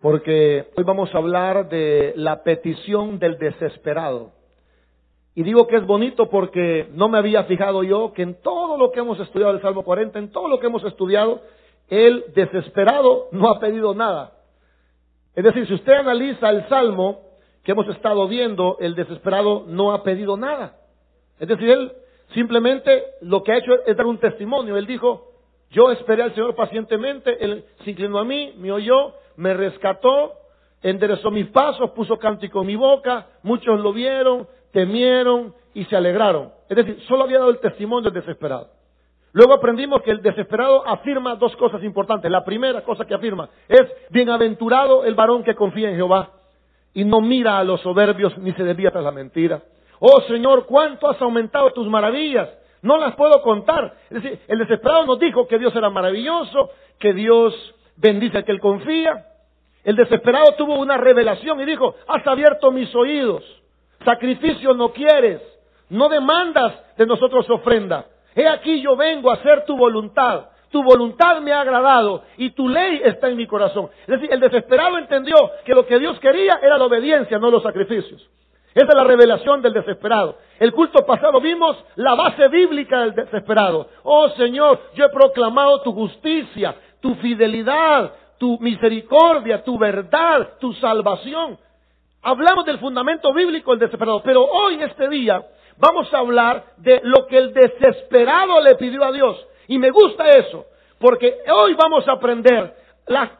porque hoy vamos a hablar de la petición del desesperado. Y digo que es bonito porque no me había fijado yo que en todo lo que hemos estudiado del Salmo 40, en todo lo que hemos estudiado, el desesperado no ha pedido nada. Es decir, si usted analiza el Salmo que hemos estado viendo, el desesperado no ha pedido nada. Es decir, él simplemente lo que ha hecho es dar un testimonio. Él dijo, yo esperé al Señor pacientemente, Él se inclinó a mí, me oyó, me rescató, enderezó mis pasos, puso cántico en mi boca, muchos lo vieron, temieron y se alegraron. Es decir, solo había dado el testimonio del desesperado. Luego aprendimos que el desesperado afirma dos cosas importantes. La primera cosa que afirma es, bienaventurado el varón que confía en Jehová y no mira a los soberbios ni se desvía tras la mentira. Oh Señor, cuánto has aumentado tus maravillas no las puedo contar. Es decir, el desesperado nos dijo que Dios era maravilloso, que Dios bendice al que él confía. El desesperado tuvo una revelación y dijo, has abierto mis oídos, sacrificio no quieres, no demandas de nosotros ofrenda. He aquí yo vengo a hacer tu voluntad. Tu voluntad me ha agradado y tu ley está en mi corazón. Es decir, el desesperado entendió que lo que Dios quería era la obediencia, no los sacrificios. Esa es la revelación del desesperado. El culto pasado vimos la base bíblica del desesperado. Oh Señor, yo he proclamado tu justicia, tu fidelidad, tu misericordia, tu verdad, tu salvación. Hablamos del fundamento bíblico del desesperado, pero hoy, este día, vamos a hablar de lo que el desesperado le pidió a Dios. Y me gusta eso, porque hoy vamos a aprender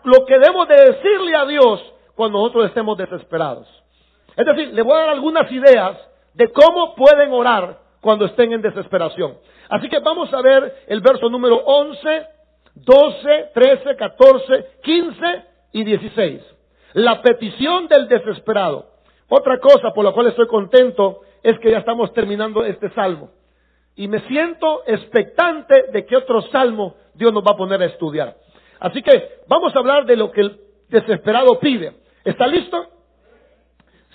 lo que debemos de decirle a Dios cuando nosotros estemos desesperados. Es decir, le voy a dar algunas ideas de cómo pueden orar cuando estén en desesperación. Así que vamos a ver el verso número 11, 12, 13, 14, 15 y 16. La petición del desesperado. Otra cosa por la cual estoy contento es que ya estamos terminando este salmo. Y me siento expectante de que otro salmo Dios nos va a poner a estudiar. Así que vamos a hablar de lo que el desesperado pide. ¿Está listo?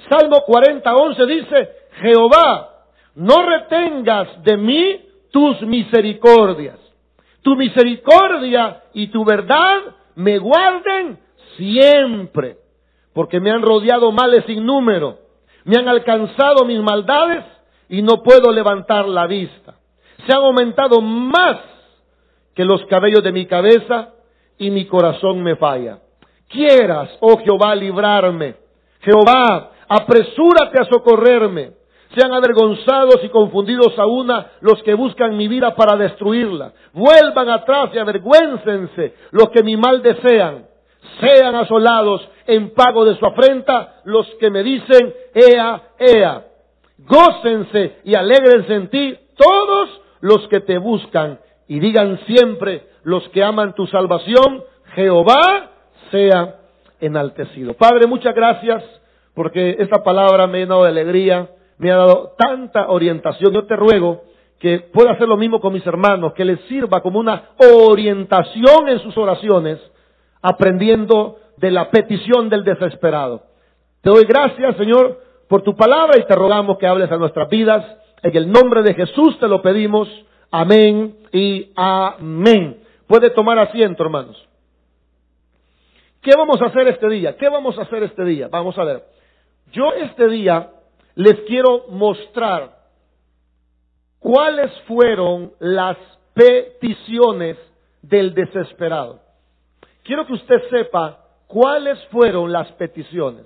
Salmo 40, 11 dice, Jehová, no retengas de mí tus misericordias. Tu misericordia y tu verdad me guarden siempre, porque me han rodeado males sin número, me han alcanzado mis maldades y no puedo levantar la vista. Se han aumentado más que los cabellos de mi cabeza y mi corazón me falla. Quieras, oh Jehová, librarme. Jehová, apresúrate a socorrerme. Sean avergonzados y confundidos a una los que buscan mi vida para destruirla. Vuelvan atrás y avergüéncense los que mi mal desean. Sean asolados en pago de su afrenta los que me dicen, ea, ea. Gócense y alegrense en ti todos los que te buscan y digan siempre los que aman tu salvación, Jehová sea enaltecido. Padre, muchas gracias porque esta palabra me ha llenado de alegría, me ha dado tanta orientación. Yo te ruego que pueda hacer lo mismo con mis hermanos, que les sirva como una orientación en sus oraciones, aprendiendo de la petición del desesperado. Te doy gracias, Señor, por tu palabra y te rogamos que hables a nuestras vidas. En el nombre de Jesús te lo pedimos. Amén y amén. Puede tomar asiento, hermanos. ¿Qué vamos a hacer este día? ¿Qué vamos a hacer este día? Vamos a ver. Yo este día les quiero mostrar cuáles fueron las peticiones del desesperado. Quiero que usted sepa cuáles fueron las peticiones.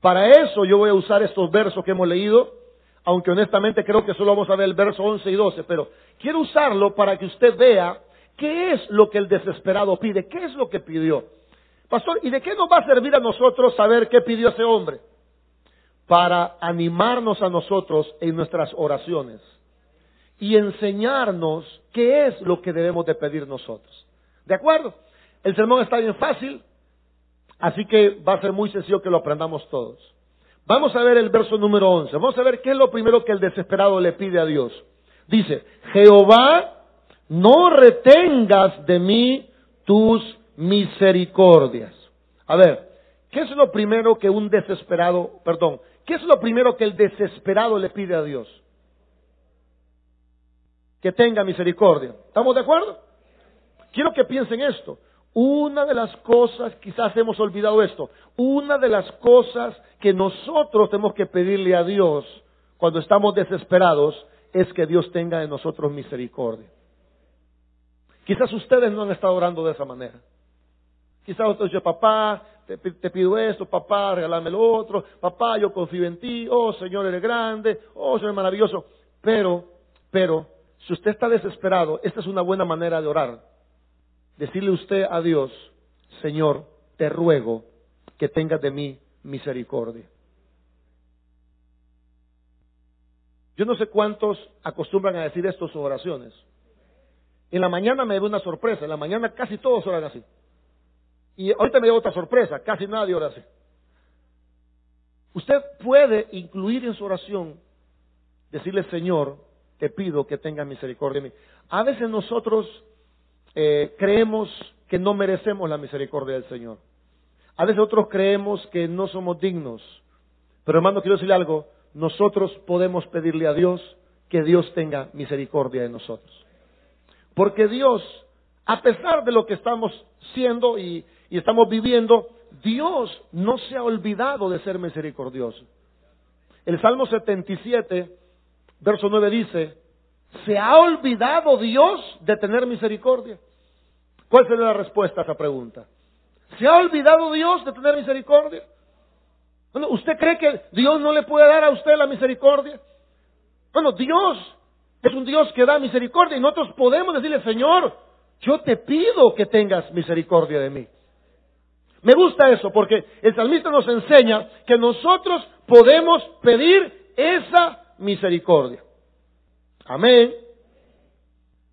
Para eso yo voy a usar estos versos que hemos leído, aunque honestamente creo que solo vamos a ver el verso 11 y 12, pero quiero usarlo para que usted vea qué es lo que el desesperado pide, qué es lo que pidió. Pastor, ¿y de qué nos va a servir a nosotros saber qué pidió ese hombre? Para animarnos a nosotros en nuestras oraciones y enseñarnos qué es lo que debemos de pedir nosotros. ¿De acuerdo? El sermón está bien fácil, así que va a ser muy sencillo que lo aprendamos todos. Vamos a ver el verso número 11. Vamos a ver qué es lo primero que el desesperado le pide a Dios. Dice, Jehová, no retengas de mí tus misericordias. A ver, ¿qué es lo primero que un desesperado, perdón, ¿Qué es lo primero que el desesperado le pide a Dios? Que tenga misericordia. ¿Estamos de acuerdo? Quiero que piensen esto. Una de las cosas, quizás hemos olvidado esto, una de las cosas que nosotros tenemos que pedirle a Dios cuando estamos desesperados es que Dios tenga de nosotros misericordia. Quizás ustedes no han estado orando de esa manera. Quizás usted dice, papá, te, pido esto, papá, regálame lo otro, papá, yo confío en ti, oh Señor, eres grande, oh Señor, maravilloso. Pero, pero, si usted está desesperado, esta es una buena manera de orar. Decirle usted a Dios, Señor, te ruego que tengas de mí misericordia. Yo no sé cuántos acostumbran a decir esto en sus oraciones. En la mañana me dio una sorpresa, en la mañana casi todos oran así. Y ahorita me dio otra sorpresa, casi nadie ora así. Usted puede incluir en su oración, decirle, Señor, te pido que tenga misericordia de mí. A veces nosotros eh, creemos que no merecemos la misericordia del Señor. A veces nosotros creemos que no somos dignos. Pero hermano, quiero decirle algo, nosotros podemos pedirle a Dios que Dios tenga misericordia de nosotros. Porque Dios, a pesar de lo que estamos siendo y, y estamos viviendo, Dios no se ha olvidado de ser misericordioso. El Salmo 77, verso 9 dice, ¿se ha olvidado Dios de tener misericordia? ¿Cuál sería la respuesta a esa pregunta? ¿Se ha olvidado Dios de tener misericordia? Bueno, ¿usted cree que Dios no le puede dar a usted la misericordia? Bueno, Dios es un Dios que da misericordia y nosotros podemos decirle, Señor, yo te pido que tengas misericordia de mí. Me gusta eso porque el salmista nos enseña que nosotros podemos pedir esa misericordia. Amén.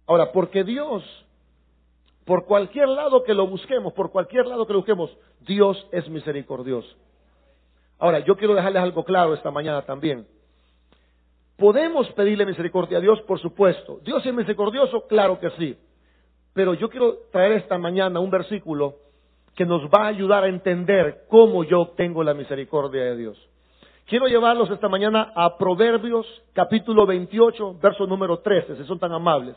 Ahora, porque Dios, por cualquier lado que lo busquemos, por cualquier lado que lo busquemos, Dios es misericordioso. Ahora, yo quiero dejarles algo claro esta mañana también. ¿Podemos pedirle misericordia a Dios? Por supuesto. ¿Dios es misericordioso? Claro que sí. Pero yo quiero traer esta mañana un versículo que nos va a ayudar a entender cómo yo obtengo la misericordia de Dios. Quiero llevarlos esta mañana a Proverbios capítulo 28, verso número 13, si son tan amables.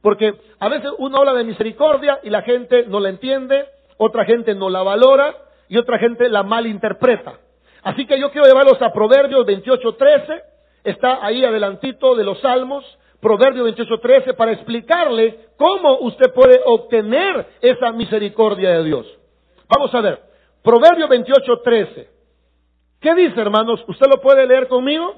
Porque a veces uno habla de misericordia y la gente no la entiende, otra gente no la valora y otra gente la malinterpreta. Así que yo quiero llevarlos a Proverbios 28.13, está ahí adelantito de los Salmos, Proverbios 28.13, para explicarle cómo usted puede obtener esa misericordia de Dios. Vamos a ver, Proverbios 28.13. ¿Qué dice, hermanos? ¿Usted lo puede leer conmigo?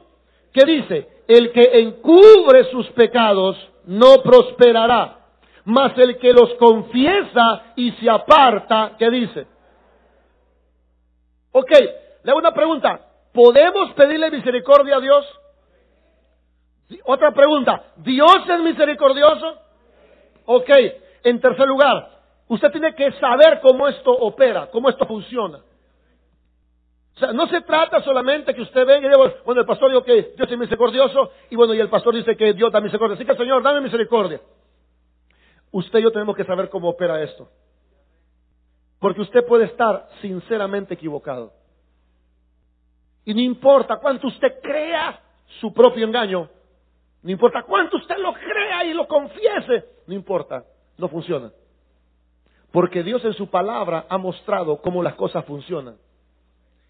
¿Qué dice? El que encubre sus pecados no prosperará, mas el que los confiesa y se aparta, ¿qué dice? Ok, le hago una pregunta. ¿Podemos pedirle misericordia a Dios? Otra pregunta. ¿Dios es misericordioso? Ok. En tercer lugar, usted tiene que saber cómo esto opera, cómo esto funciona. O sea, no se trata solamente que usted venga y diga, bueno, el pastor dijo que Dios es misericordioso, y bueno, y el pastor dice que Dios da misericordia. Así que, Señor, dame misericordia. Usted y yo tenemos que saber cómo opera esto. Porque usted puede estar sinceramente equivocado. Y no importa cuánto usted crea su propio engaño, no importa cuánto usted lo crea y lo confiese, no importa, no funciona. Porque Dios en su palabra ha mostrado cómo las cosas funcionan.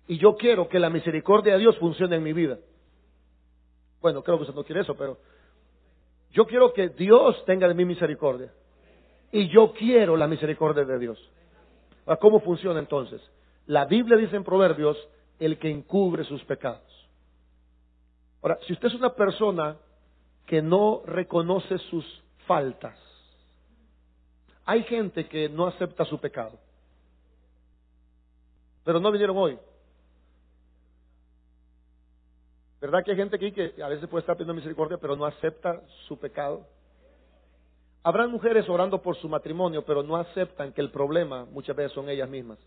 Y yo quiero que la misericordia de Dios funcione en mi vida. Bueno, creo que usted no quiere eso, pero yo quiero que Dios tenga de mí misericordia. Y yo quiero la misericordia de Dios. ¿Cómo funciona entonces? La Biblia dice en Proverbios el que encubre sus pecados. Ahora, si usted es una persona que no reconoce sus faltas, hay gente que no acepta su pecado, pero no vinieron hoy. ¿Verdad que hay gente aquí que a veces puede estar pidiendo misericordia, pero no acepta su pecado? Habrá mujeres orando por su matrimonio, pero no aceptan que el problema muchas veces son ellas mismas.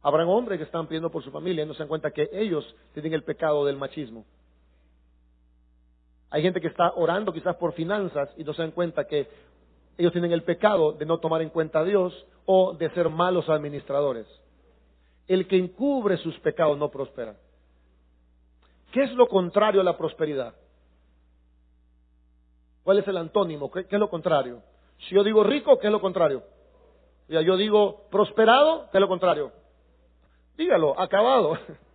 Habrán hombres que están pidiendo por su familia y no se dan cuenta que ellos tienen el pecado del machismo. Hay gente que está orando quizás por finanzas y no se dan cuenta que ellos tienen el pecado de no tomar en cuenta a Dios o de ser malos administradores. El que encubre sus pecados no prospera. ¿Qué es lo contrario a la prosperidad? ¿Cuál es el antónimo? ¿Qué, es lo contrario? Si yo digo rico, ¿qué es lo contrario? Ya, yo digo prosperado, ¿qué es lo contrario? Dígalo, acabado.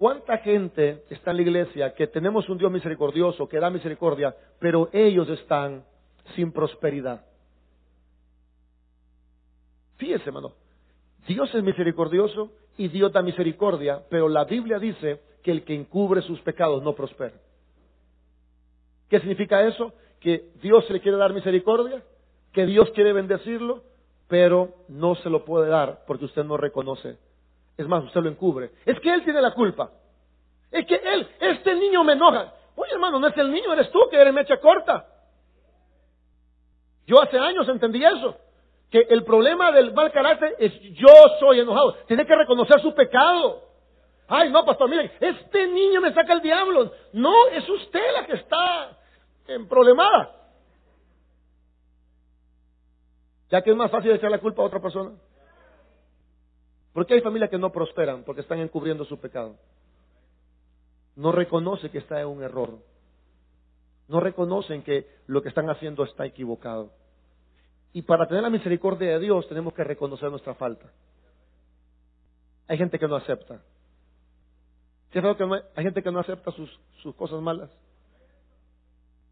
¿Cuánta gente está en la iglesia que tenemos un Dios misericordioso, que da misericordia, pero ellos están sin prosperidad? Fíjese, hermano, Dios es misericordioso y Dios da misericordia, pero la Biblia dice que el que encubre sus pecados no prospera. ¿Qué significa eso? Que Dios le quiere dar misericordia, que Dios quiere bendecirlo, pero no se lo puede dar porque usted no reconoce. Es más, usted lo encubre. Es que Él tiene la culpa. Es que Él, este niño me enoja. Oye, hermano, no es el niño, eres tú que eres mecha corta. Yo hace años entendí eso. Que el problema del mal carácter es yo soy enojado. Tiene que reconocer su pecado. Ay, no, pastor, miren, este niño me saca el diablo. No, es usted la que está en problemada. Ya que es más fácil echar la culpa a otra persona. Porque hay familias que no prosperan porque están encubriendo su pecado. No reconoce que está en un error. No reconocen que lo que están haciendo está equivocado. Y para tener la misericordia de Dios tenemos que reconocer nuestra falta. Hay gente que no acepta. que hay gente que no acepta sus, cosas malas?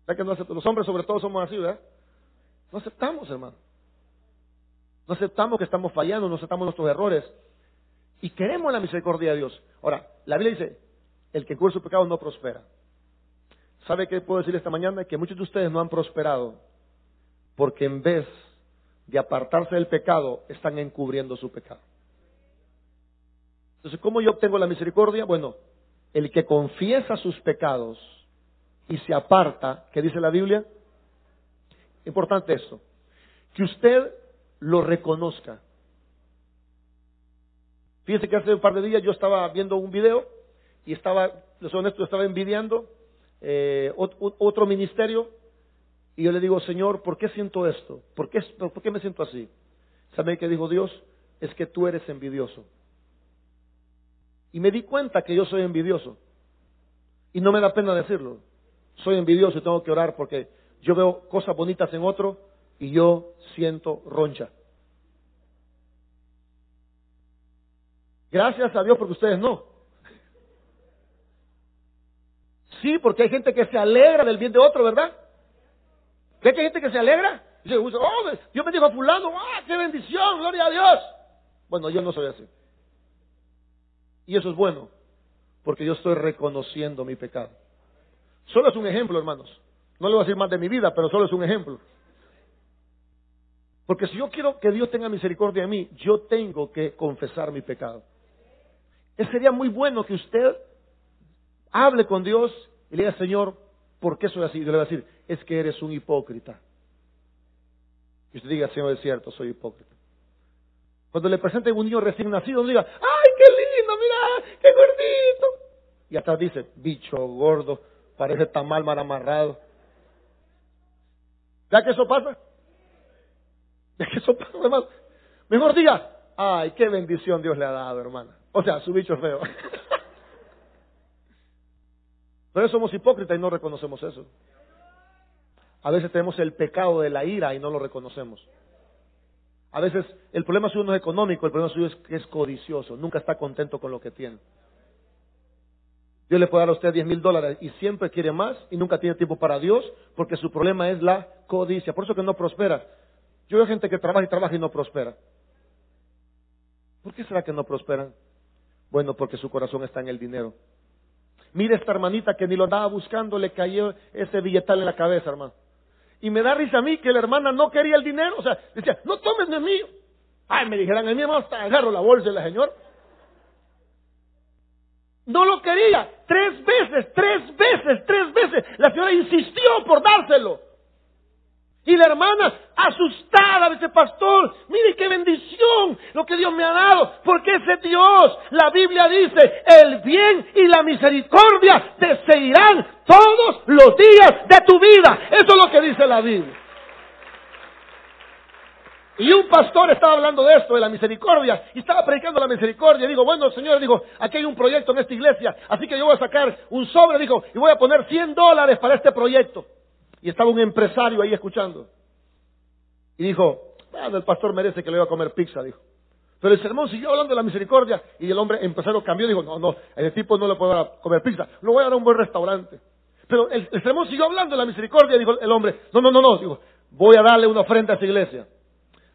que no acepta? Los hombres sobre todo somos así, ¿verdad? No aceptamos, hermano. No aceptamos que estamos fallando, no aceptamos nuestros errores. Y queremos la misericordia de Dios. Ahora, la Biblia dice, el que cubre su pecado no prospera. ¿Sabe qué puedo decir esta mañana? Que muchos de ustedes no han prosperado porque en vez de apartarse del pecado, están encubriendo su pecado. Entonces, ¿cómo yo obtengo la misericordia? Bueno, el que confiesa sus pecados y se aparta, ¿qué dice la Biblia? Importante esto, que usted lo reconozca. Fíjense que hace un par de días yo estaba viendo un video y estaba, les soy honesto, estaba envidiando eh, otro ministerio y yo le digo, Señor, ¿por qué siento esto? ¿Por qué, por qué me siento así? ¿Sabe qué dijo Dios? Es que tú eres envidioso. Y me di cuenta que yo soy envidioso. Y no me da pena decirlo. Soy envidioso y tengo que orar porque yo veo cosas bonitas en otro y yo siento roncha. Gracias a Dios porque ustedes no. Sí, porque hay gente que se alegra del bien de otro, ¿verdad? ¿Ve que hay gente que se alegra? Dice, oh, Dios me dijo a fulano, ¡ah, qué bendición! ¡Gloria a Dios! Bueno, yo no soy así. Y eso es bueno, porque yo estoy reconociendo mi pecado. Solo es un ejemplo, hermanos. No le voy a decir más de mi vida, pero solo es un ejemplo. Porque si yo quiero que Dios tenga misericordia de mí, yo tengo que confesar mi pecado. Sería muy bueno que usted hable con Dios y le diga, Señor, ¿por qué soy así? Yo le voy a decir, es que eres un hipócrita. Y usted diga, Señor, es cierto, soy hipócrita. Cuando le presenten un niño recién nacido, no diga, ¡ay, qué lindo, mira, qué gordito! Y atrás dice, bicho gordo, parece tan mal, mal amarrado. ¿Ya que eso pasa? ¿Ya que eso pasa, hermano? Mejor diga, ¡ay, qué bendición Dios le ha dado, hermana! O sea, su bicho es feo. Pero somos hipócritas y no reconocemos eso. A veces tenemos el pecado de la ira y no lo reconocemos. A veces el problema suyo no es económico, el problema suyo es que es codicioso, nunca está contento con lo que tiene. Dios le puede dar a usted 10 mil dólares y siempre quiere más y nunca tiene tiempo para Dios porque su problema es la codicia. Por eso que no prospera. Yo veo gente que trabaja y trabaja y no prospera. ¿Por qué será que no prosperan? Bueno, porque su corazón está en el dinero. Mire esta hermanita que ni lo andaba buscando, le cayó ese billetal en la cabeza, hermano. Y me da risa a mí que la hermana no quería el dinero. O sea, decía, no tomes de mío. Ay, me dijeran, el mío hasta agarro la bolsa de la señora. No lo quería. Tres veces, tres veces, tres veces. La señora insistió por dárselo. Y la hermana, asustada, dice, pastor, mire qué bendición lo que Dios me ha dado, porque ese Dios, la Biblia dice, el bien y la misericordia te seguirán todos los días de tu vida. Eso es lo que dice la Biblia. Y un pastor estaba hablando de esto, de la misericordia, y estaba predicando la misericordia. Digo, bueno, Señor, digo, aquí hay un proyecto en esta iglesia, así que yo voy a sacar un sobre, digo, y voy a poner 100 dólares para este proyecto. Y estaba un empresario ahí escuchando. Y dijo, bueno, el pastor merece que le iba a comer pizza, dijo. Pero el sermón siguió hablando de la misericordia y el hombre empresario cambió y dijo, no, no, ese tipo no le puedo comer pizza, lo voy a dar a un buen restaurante. Pero el, sermón siguió hablando de la misericordia y dijo el hombre, no, no, no, no, dijo, voy a darle una ofrenda a esa iglesia.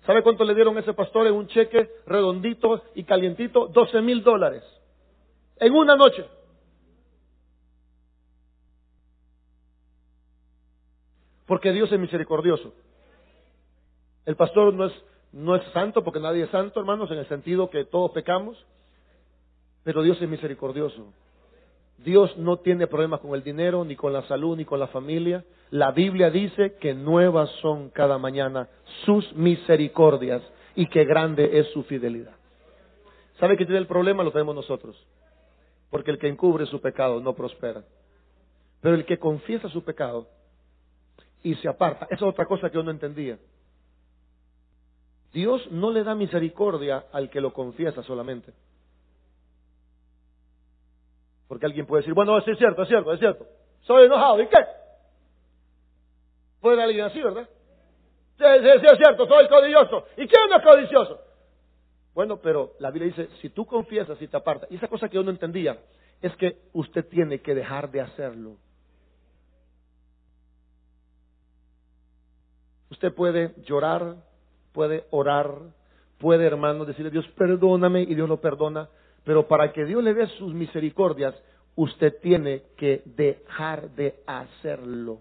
¿Sabe cuánto le dieron a ese pastor en un cheque redondito y calientito? 12 mil dólares. En una noche. Porque Dios es misericordioso. El pastor no es, no es santo porque nadie es santo, hermanos, en el sentido que todos pecamos. Pero Dios es misericordioso. Dios no tiene problemas con el dinero, ni con la salud, ni con la familia. La Biblia dice que nuevas son cada mañana sus misericordias y que grande es su fidelidad. ¿Sabe que tiene el problema? Lo tenemos nosotros. Porque el que encubre su pecado no prospera. Pero el que confiesa su pecado y se aparta, esa es otra cosa que yo no entendía. Dios no le da misericordia al que lo confiesa solamente. Porque alguien puede decir, bueno, sí es cierto, es cierto, es cierto. Soy enojado, ¿y qué? Puede alguien así, ¿verdad? Sí, es cierto, soy codicioso. ¿Y quién no es codicioso? Bueno, pero la Biblia dice, si tú confiesas y te apartas, y esa cosa que yo no entendía, es que usted tiene que dejar de hacerlo. Usted puede llorar, puede orar, puede, hermano, decirle a Dios, perdóname, y Dios lo perdona, pero para que Dios le dé sus misericordias, usted tiene que dejar de hacerlo.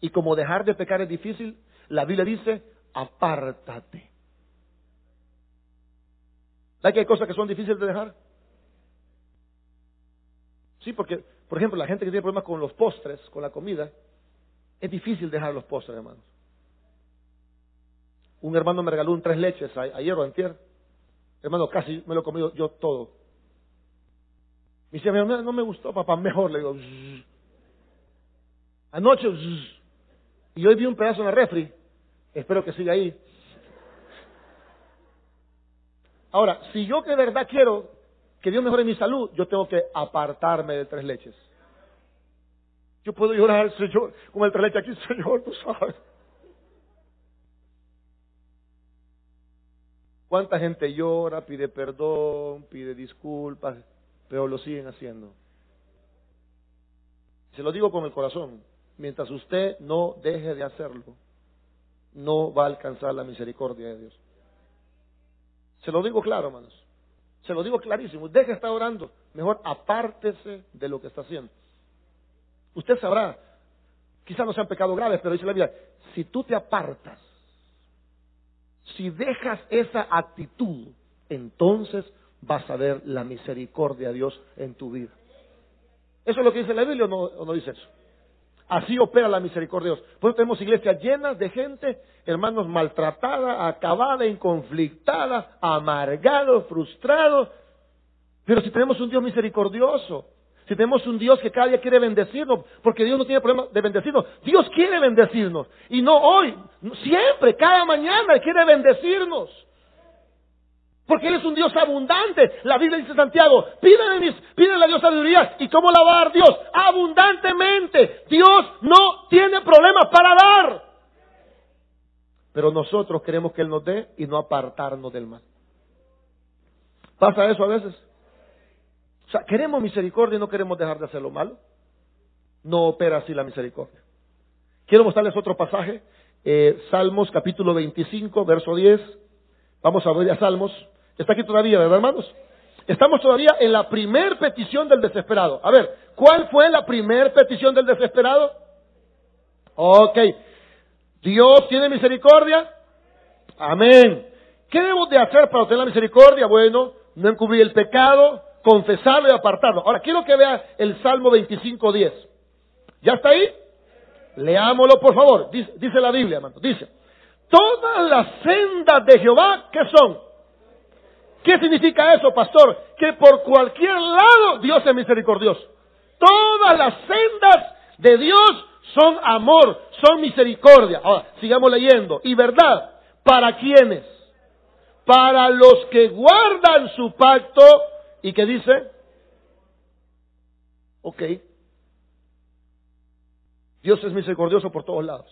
Y como dejar de pecar es difícil, la Biblia dice, apártate. ¿Sabes que hay cosas que son difíciles de dejar? Sí, porque, por ejemplo, la gente que tiene problemas con los postres, con la comida, es difícil dejar los postres, hermanos. Un hermano me regaló un tres leches ayer o antier. Hermano, casi me lo he comido yo todo. Me dice, no me gustó, papá, mejor. Le digo, anoche, y hoy vi un pedazo en la refri. Espero que siga ahí. Ahora, si yo de verdad quiero que Dios mejore mi salud, yo tengo que apartarme de tres leches. Yo puedo llorar, Señor, como el tres leches aquí, Señor, tú sabes. ¿Cuánta gente llora, pide perdón, pide disculpas, pero lo siguen haciendo? Se lo digo con el corazón. Mientras usted no deje de hacerlo, no va a alcanzar la misericordia de Dios. Se lo digo claro, hermanos. Se lo digo clarísimo. Deje de estar orando. Mejor apártese de lo que está haciendo. Usted sabrá, quizás no sean pecados graves, pero dice la Biblia, si tú te apartas si dejas esa actitud, entonces vas a ver la misericordia de Dios en tu vida. ¿Eso es lo que dice la Biblia o no, dice eso? Así opera la misericordia de Dios. Por eso tenemos iglesias llenas de gente, hermanos, maltratada, acabada, inconflictada, amargado, frustrado. Pero si tenemos un Dios misericordioso, si tenemos un Dios que cada día quiere bendecirnos, porque Dios no tiene problema de bendecirnos, Dios quiere bendecirnos. Y no hoy, siempre, cada mañana Él quiere bendecirnos. Porque Él es un Dios abundante. La Biblia dice Santiago, pídele, pídele a Dios sabiduría. ¿Y cómo la Dios? Abundantemente. Dios no tiene problemas para dar. Pero nosotros queremos que Él nos dé y no apartarnos del mal. ¿Pasa eso a veces? O sea, queremos misericordia y no queremos dejar de hacer lo malo. No opera así la misericordia. Quiero mostrarles otro pasaje. Eh, Salmos capítulo 25, verso 10. Vamos a ver a Salmos. Está aquí todavía, ¿verdad, hermanos? Estamos todavía en la primer petición del desesperado. A ver, ¿cuál fue la primer petición del desesperado? Ok. Dios tiene misericordia. Amén. ¿Qué debemos de hacer para obtener la misericordia? Bueno, no encubrir el pecado, confesarlo y apartarlo. Ahora, quiero que vea el Salmo 25.10. ¿Ya está ahí? Leámoslo, por favor. Dice, la Biblia, hermano. Dice, todas las sendas de Jehová, ¿qué son? ¿Qué significa eso, pastor? Que por cualquier lado Dios es misericordioso. Todas las sendas de Dios son amor, son misericordia. Ahora, sigamos leyendo. Y verdad, ¿para quiénes? Para los que guardan su pacto ¿Y qué dice? Ok. Dios es misericordioso por todos lados.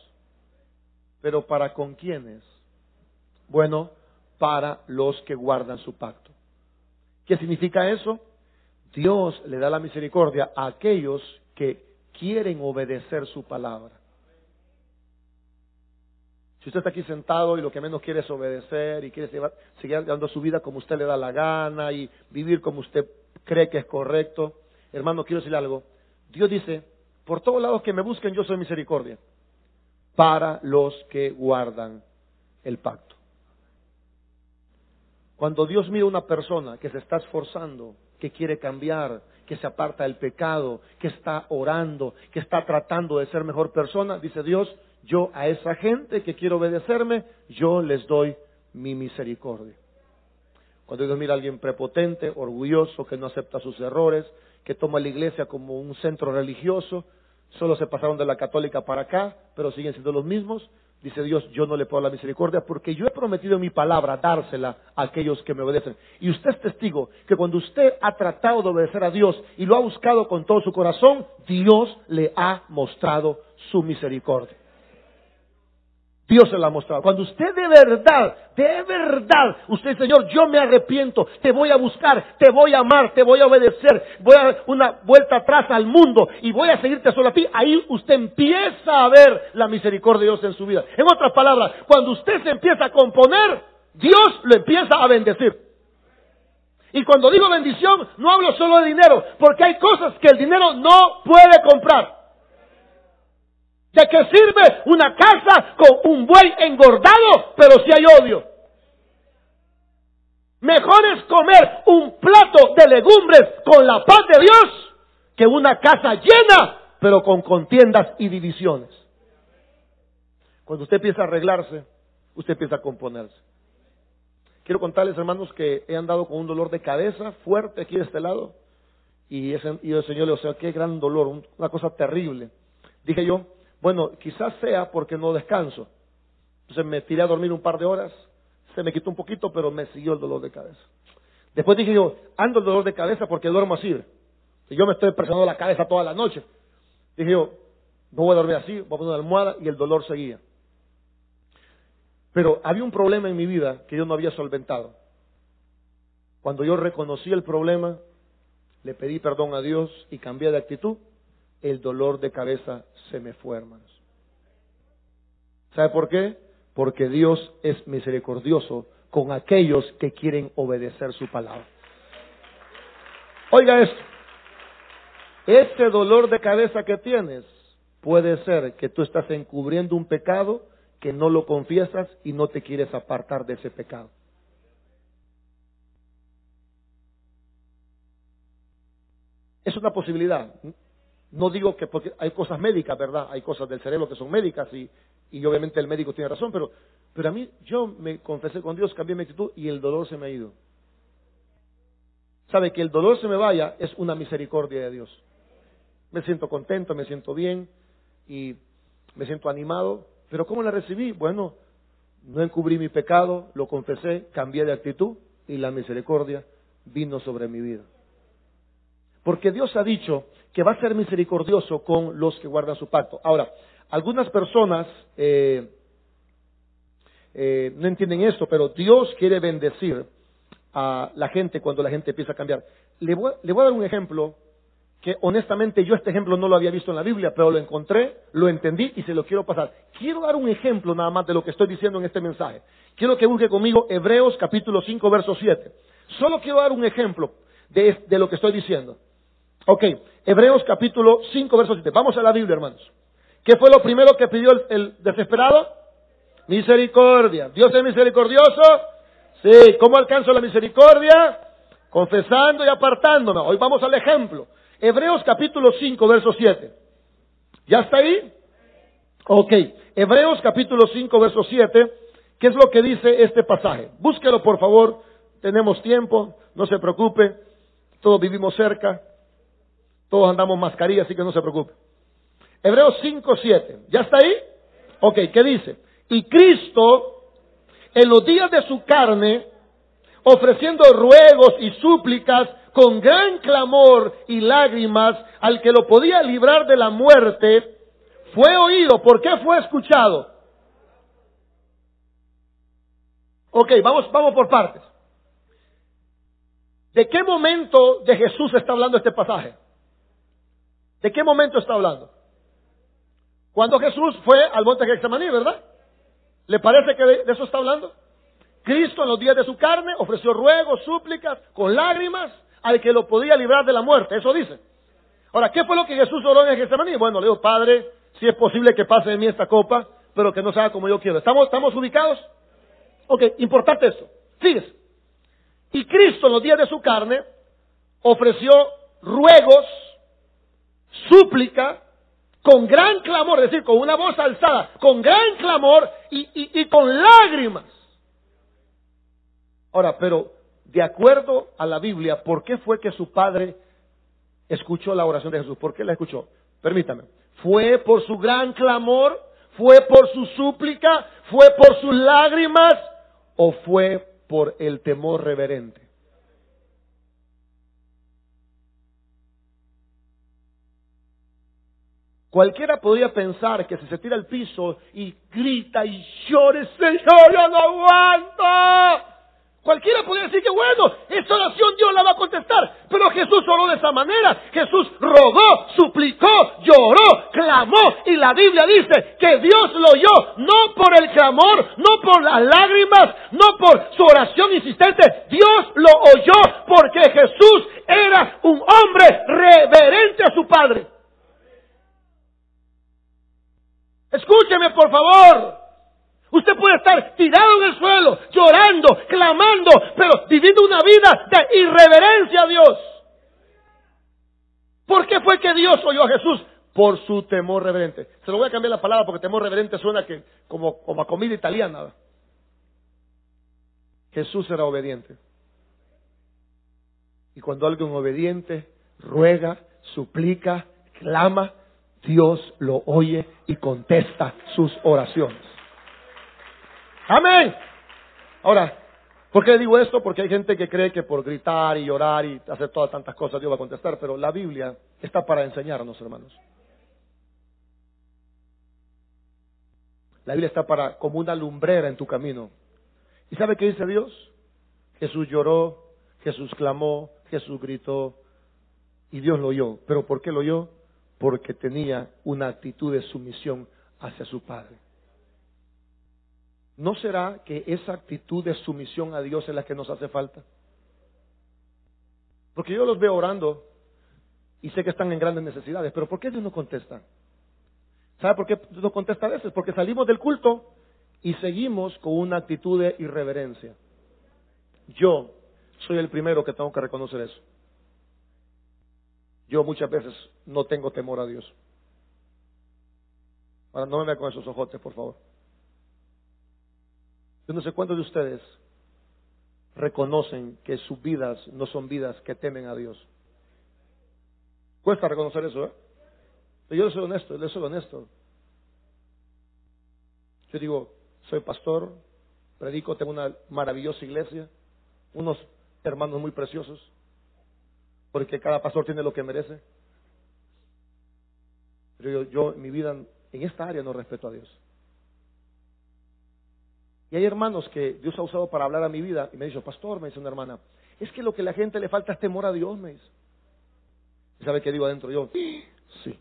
Pero ¿para con quiénes? Bueno, para los que guardan su pacto. ¿Qué significa eso? Dios le da la misericordia a aquellos que quieren obedecer su palabra. Si usted está aquí sentado y lo que menos quiere es obedecer y quiere seguir dando su vida como usted le da la gana y vivir como usted cree que es correcto, hermano, quiero decirle algo. Dios dice, por todos lados que me busquen, yo soy misericordia para los que guardan el pacto. Cuando Dios mira a una persona que se está esforzando, que quiere cambiar, que se aparta del pecado, que está orando, que está tratando de ser mejor persona, dice Dios, yo a esa gente que quiere obedecerme, yo les doy mi misericordia. Cuando Dios mira a alguien prepotente, orgulloso, que no acepta sus errores, que toma la iglesia como un centro religioso, solo se pasaron de la católica para acá, pero siguen siendo los mismos, dice Dios, yo no le puedo la misericordia porque yo he prometido en mi palabra dársela a aquellos que me obedecen. Y usted es testigo que cuando usted ha tratado de obedecer a Dios y lo ha buscado con todo su corazón, Dios le ha mostrado su misericordia. Dios se la ha mostrado. Cuando usted de verdad, de verdad, usted, Señor, yo me arrepiento, te voy a buscar, te voy a amar, te voy a obedecer, voy a dar una vuelta atrás al mundo y voy a seguirte solo a ti, ahí usted empieza a ver la misericordia de Dios en su vida. En otras palabras, cuando usted se empieza a componer, Dios lo empieza a bendecir. Y cuando digo bendición, no hablo solo de dinero, porque hay cosas que el dinero no puede comprar. ¿De qué sirve una casa con un buey engordado, pero si hay odio? Mejor es comer un plato de legumbres con la paz de Dios que una casa llena, pero con contiendas y divisiones. Cuando usted empieza a arreglarse, usted empieza a componerse. Quiero contarles, hermanos, que he andado con un dolor de cabeza fuerte aquí de este lado. Y, el Señor le dijo, qué gran dolor, una cosa terrible. Dije yo, bueno, quizás sea porque no descanso. Entonces me tiré a dormir un par de horas, se me quitó un poquito, pero me siguió el dolor de cabeza. Después dije yo, ando el dolor de cabeza porque duermo así. Y yo me estoy presionando la cabeza toda la noche. Dije yo, no voy a dormir así, voy a poner una almohada y el dolor seguía. Pero había un problema en mi vida que yo no había solventado. Cuando yo reconocí el problema, le pedí perdón a Dios y cambié de actitud, el dolor de cabeza se me fue, hermanos. ¿Sabe por qué? Porque Dios es misericordioso con aquellos que quieren obedecer su palabra. Oiga esto, este dolor de cabeza que tienes puede ser que tú estás encubriendo un pecado que no lo confiesas y no te quieres apartar de ese pecado. Es una posibilidad. No digo que porque hay cosas médicas, ¿verdad? Hay cosas del cerebro que son médicas y, y obviamente el médico tiene razón, pero, pero a mí yo me confesé con Dios, cambié mi actitud y el dolor se me ha ido. Sabe que el dolor se me vaya es una misericordia de Dios. Me siento contento, me siento bien y me siento animado. Pero ¿cómo la recibí? Bueno, no encubrí mi pecado, lo confesé, cambié de actitud y la misericordia vino sobre mi vida. Porque Dios ha dicho que va a ser misericordioso con los que guardan su pacto. Ahora, algunas personas eh, eh, no entienden esto, pero Dios quiere bendecir a la gente cuando la gente empieza a cambiar. Le voy, le voy a dar un ejemplo que honestamente yo este ejemplo no lo había visto en la Biblia, pero lo encontré, lo entendí y se lo quiero pasar. Quiero dar un ejemplo nada más de lo que estoy diciendo en este mensaje. Quiero que busque conmigo Hebreos capítulo 5, verso 7. Solo quiero dar un ejemplo de, de lo que estoy diciendo. Ok, Hebreos capítulo 5, verso 7. Vamos a la Biblia, hermanos. ¿Qué fue lo primero que pidió el, desesperado? Misericordia. ¿Dios es misericordioso? Sí. ¿Cómo alcanzo la misericordia? Confesando y apartándome. Hoy vamos al ejemplo. Hebreos capítulo 5, verso 7. ¿Ya está ahí? Ok. Hebreos capítulo 5, verso 7. ¿Qué es lo que dice este pasaje? Búsquelo, por favor. Tenemos tiempo. No se preocupe. Todos vivimos cerca. Todos andamos mascarilla, así que no se preocupe. Hebreos 5, 7. ¿Ya está ahí? Ok, ¿qué dice? Y Cristo, en los días de su carne, ofreciendo ruegos y súplicas con gran clamor y lágrimas al que lo podía librar de la muerte, Fue oído. ¿Por qué fue escuchado? Ok, vamos, vamos por partes. ¿De qué momento de Jesús está hablando este pasaje? ¿De qué momento está hablando? Cuando Jesús fue al monte Getsemaní, ¿verdad? ¿Le parece que de eso está hablando? Cristo en los días de su carne ofreció ruegos, súplicas, con lágrimas al que lo podía librar de la muerte. Eso dice. Ahora, ¿qué fue lo que Jesús oró en Getsemaní? Bueno, le dijo, Padre, si es posible que pase de mí esta copa, pero que no se haga como yo quiero. ¿Estamos, estamos ubicados? Ok, importante esto. Fíjese. Y Cristo en los días de su carne ofreció ruegos, súplica, con gran clamor, es decir, con una voz alzada, con gran clamor y, y con lágrimas Ahora, pero de acuerdo a la Biblia, ¿por qué fue que su padre escuchó la oración de Jesús? ¿Por qué la escuchó? Permítame. ¿Fue por su gran clamor? ¿Fue por su súplica? ¿Fue por sus lágrimas? ¿O fue por el temor reverente? Cualquiera podría pensar que si se tira al piso y grita y llore, Señor, yo no aguanto, Cualquiera podría decir que bueno, esta oración Dios la va a contestar, pero Jesús oró de esa manera. Jesús rogó, suplicó, lloró, clamó y la Biblia dice que Dios lo oyó no por el clamor, no por las lágrimas, no por su oración insistente. Dios lo oyó porque Jesús era un hombre reverente a su Padre. Escúcheme por favor. Usted puede estar tirado en el suelo, llorando, clamando, pero viviendo una vida de irreverencia a Dios. ¿Por qué fue que Dios oyó a Jesús? Por su temor reverente. Se lo voy a cambiar la palabra porque temor reverente suena como, como a comida italiana. Jesús era obediente. Y cuando alguien obediente ruega, suplica, clama, Dios lo oye y contesta sus oraciones. Amén. Ahora, ¿por qué digo esto? Porque hay gente que cree que por gritar y llorar y hacer todas tantas cosas Dios va a contestar, pero la Biblia está para enseñarnos, hermanos. La Biblia está para como una lumbrera en tu camino. ¿Y sabe qué dice Dios? Jesús lloró, Jesús clamó, Jesús gritó y Dios lo oyó. ¿Pero por qué lo oyó? Porque tenía una actitud de sumisión hacia su Padre. ¿No será que esa actitud de sumisión a Dios es la que nos hace falta? Porque yo los veo orando y sé que están en grandes necesidades, pero ¿por qué Dios no contesta? ¿Sabe por qué Dios no contesta a veces? Porque salimos del culto y seguimos con una actitud de irreverencia. Yo soy el primero que tengo que reconocer eso. Yo muchas veces no tengo temor a Dios. Ahora no me vea con esos ojotes, por favor. Yo no sé cuántos de ustedes reconocen que sus vidas no son vidas que temen a Dios. Cuesta reconocer eso, ¿eh? Pero yo soy honesto, yo soy honesto. Yo digo, soy pastor, predico, tengo una maravillosa iglesia, unos hermanos muy preciosos, porque cada pastor tiene lo que merece. Pero yo, yo en mi vida, en esta área, no respeto a Dios. Y hay hermanos que Dios ha usado para hablar a mi vida y me dice, pastor, me dice una hermana, es que lo que a la gente le falta es temor a Dios, me dice. ¿Y sabe qué digo adentro yo? Sí.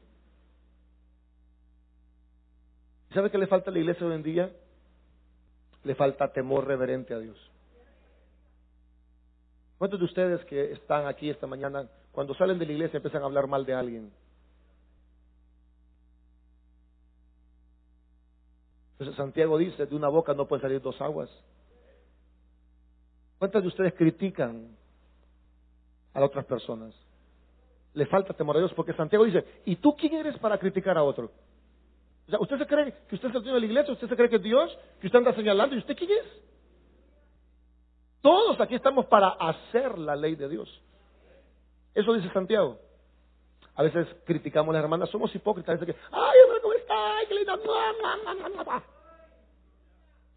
¿Y sabe qué le falta a la iglesia hoy en día? Le falta temor reverente a Dios. ¿Cuántos de ustedes que están aquí esta mañana, cuando salen de la iglesia empiezan a hablar mal de alguien? Entonces Santiago dice, de una boca no pueden salir dos aguas. ¿Cuántas de ustedes critican a otras personas? Le falta temor a Dios porque Santiago dice, ¿y tú quién eres para criticar a otro? O sea, ¿usted se cree que usted es el dueño de la iglesia? ¿Usted se cree que es Dios? ¿Que usted anda señalando? ¿Y usted quién es? Todos aquí estamos para hacer la ley de Dios. Eso dice Santiago. A veces criticamos a las hermanas, somos hipócritas. Dice que, ay, hermano, ¿cómo está? Ay, qué linda.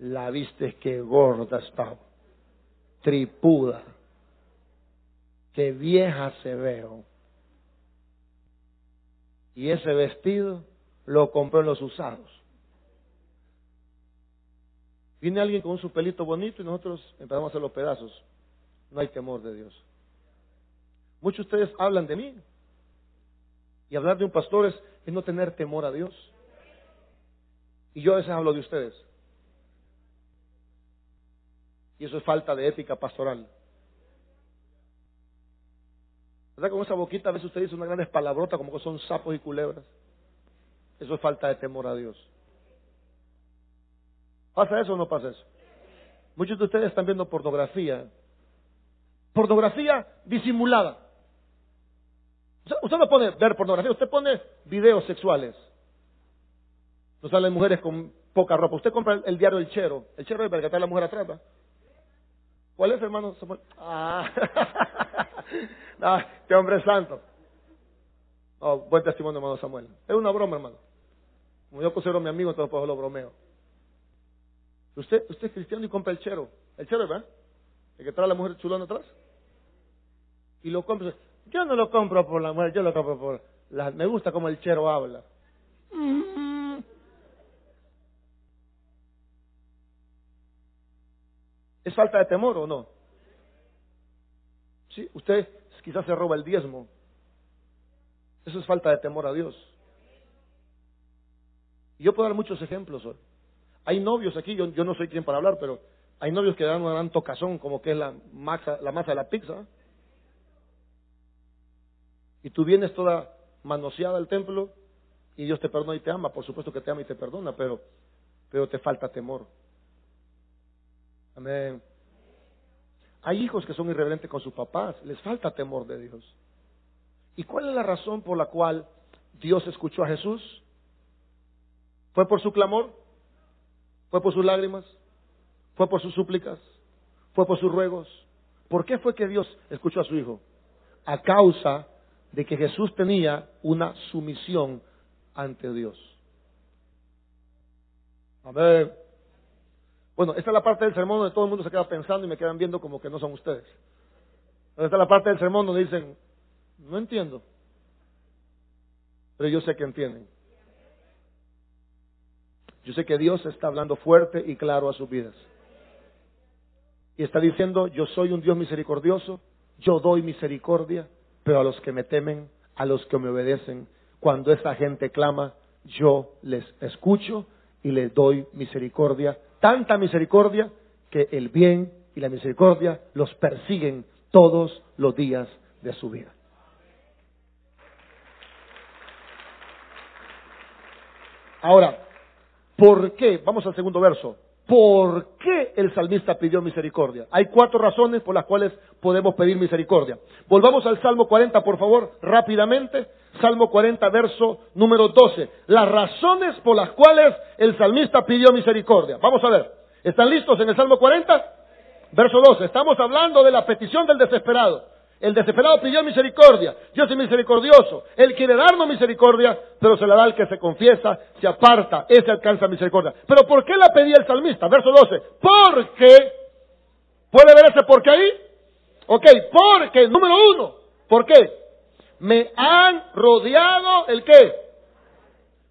La viste que gorda está, tripuda, que vieja se veo. Y ese vestido, lo compró en los usados. Viene alguien con su pelito bonito y nosotros empezamos a hacer los pedazos. No hay temor de Dios. Muchos de ustedes hablan de mí. Y hablar de un pastor es, es no tener temor a Dios. Y yo a veces hablo de ustedes. Y eso es falta de ética pastoral. ¿Verdad? Con esa boquita a veces usted dice una gran palabrota como que son sapos y culebras. Eso es falta de temor a Dios. ¿Pasa eso o no pasa eso? Muchos de ustedes están viendo pornografía. Pornografía disimulada. Usted no pone ver pornografía, usted pone videos sexuales. No salen mujeres con poca ropa. Usted compra el, diario El Chero. El Chero es para que está la mujer atrás. ¿Cuál es, hermano? Ah, no, qué hombre santo. Oh, buen testimonio, hermano Samuel. Es una broma, hermano. Como yo considero mi amigo, entonces pues lo bromeo. Usted, usted es cristiano y compra el chero. El chero, ¿verdad? El que trae a la mujer chulona atrás. Y lo compra. Yo no lo compro por la mujer, yo lo compro por la... Me gusta como el chero habla. ¿Es falta de temor o no? Sí, usted quizás se roba el diezmo. Eso es falta de temor a Dios. Y yo puedo dar muchos ejemplos hoy. Hay novios aquí, yo, no soy quien para hablar, pero hay novios que dan un gran tocazón, como que es la masa, la masa de la pizza. Y tú vienes toda manoseada al templo y Dios te perdona y te ama. Por supuesto que te ama y te perdona, pero, pero te falta temor. Amén. Hay hijos que son irreverentes con sus papás, les falta temor de Dios. ¿Y cuál es la razón por la cual Dios escuchó a Jesús? ¿Fue por su clamor? ¿Fue por sus lágrimas? ¿Fue por sus súplicas? ¿Fue por sus ruegos? ¿Por qué fue que Dios escuchó a su hijo? A causa de que Jesús tenía una sumisión ante Dios. A ver, bueno, esta es la parte del sermón donde todo el mundo se queda pensando y me quedan viendo como que no son ustedes. esta es la parte del sermón donde dicen, no entiendo. Pero yo sé que entienden. Yo sé que Dios está hablando fuerte y claro a sus vidas. Y está diciendo, yo soy un Dios misericordioso, yo doy misericordia, pero a los que me temen, a los que me obedecen, cuando esa gente clama, yo les escucho y les doy misericordia tanta misericordia que el bien y la misericordia los persiguen todos los días de su vida. Ahora, ¿por qué? Vamos al segundo verso. ¿Por qué el salmista pidió misericordia? Hay cuatro razones por las cuales podemos pedir misericordia. Volvamos al Salmo 40, por favor, rápidamente. Salmo 40, verso número 12. Las razones por las cuales el salmista pidió misericordia. Vamos a ver. ¿Están listos en el Salmo 40? Verso 12. Estamos hablando de la petición del desesperado. El desesperado pidió misericordia. Dios es misericordioso. Él quiere darnos misericordia, pero se la da al que se confiesa, se aparta. Ese alcanza misericordia. Pero ¿por qué la pedía el salmista? Verso 12. Porque, ¿puede ver ese por qué ahí? Ok, porque, número uno, ¿por qué? Me han rodeado el qué?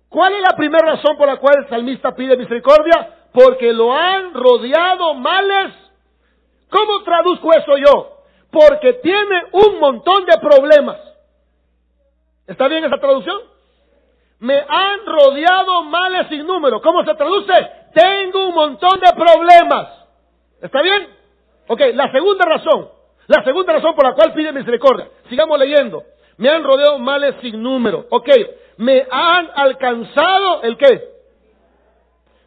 ¿Cuál es la primera razón por la cual el salmista pide misericordia? Porque lo han rodeado males. ¿Cómo traduzco eso yo? Porque tiene un montón de problemas. ¿Está bien esa traducción? Me han rodeado males sin número. ¿Cómo se traduce? Tengo un montón de problemas. ¿Está bien? Ok, la segunda razón. La segunda razón por la cual pide misericordia. Sigamos leyendo. Me han rodeado males sin número. Ok, me han alcanzado el qué?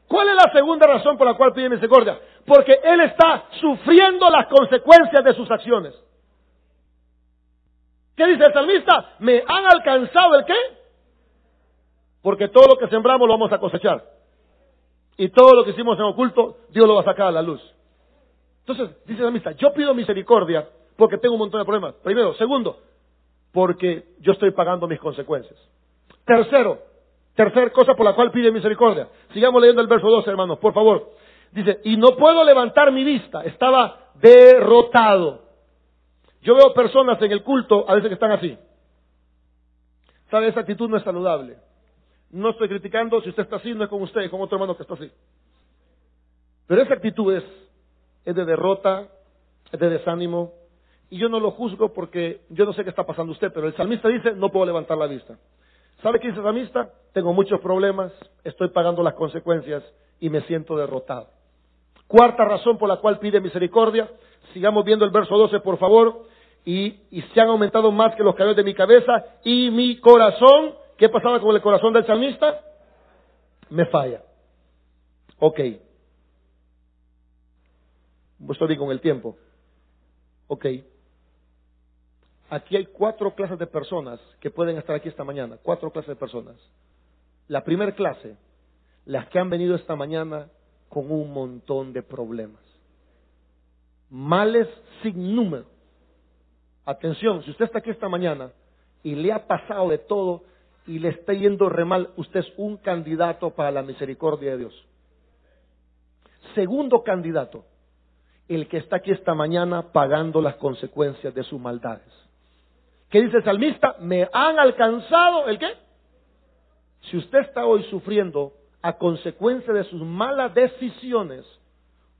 ¿Cuál es la segunda razón por la cual pide misericordia? Porque él está sufriendo las consecuencias de sus acciones. ¿Qué dice el salmista? Me han alcanzado el qué? Porque todo lo que sembramos lo vamos a cosechar. Y todo lo que hicimos en oculto, Dios lo va a sacar a la luz. Entonces, dice el salmista, yo pido misericordia porque tengo un montón de problemas. Primero. Segundo, porque yo estoy pagando mis consecuencias. Tercero, Tercer cosa por la cual pide misericordia. Sigamos leyendo el verso 12, hermanos, por favor. Dice, y no puedo levantar mi vista. Estaba derrotado. Yo veo personas en el culto a veces que están así. ¿Sabe? Esa actitud no es saludable. No estoy criticando, si usted está así, no es con usted, es con otro hermano que está así. Pero esa actitud es, es de derrota, es de desánimo, y yo no lo juzgo porque yo no sé qué está pasando usted, pero el salmista dice, no puedo levantar la vista. ¿Sabe qué dice el salmista? Tengo muchos problemas, estoy pagando las consecuencias y me siento derrotado. Cuarta razón por la cual pide misericordia, sigamos viendo el verso 12, por favor, y, se han aumentado más que los cabellos de mi cabeza y mi corazón, ¿qué pasaba con el corazón del salmista? Me falla. Ok. Estoy con el tiempo. Ok. Aquí hay cuatro clases de personas que pueden estar aquí esta mañana. Cuatro clases de personas. La primera clase, las que han venido esta mañana con un montón de problemas. Males sin número. Atención, si usted está aquí esta mañana y le ha pasado de todo y le está yendo re mal, usted es un candidato para la misericordia de Dios. Segundo candidato, el que está aquí esta mañana pagando las consecuencias de sus maldades. ¿Qué dice el salmista? Me han alcanzado el qué? Si usted está hoy sufriendo a consecuencia de sus malas decisiones,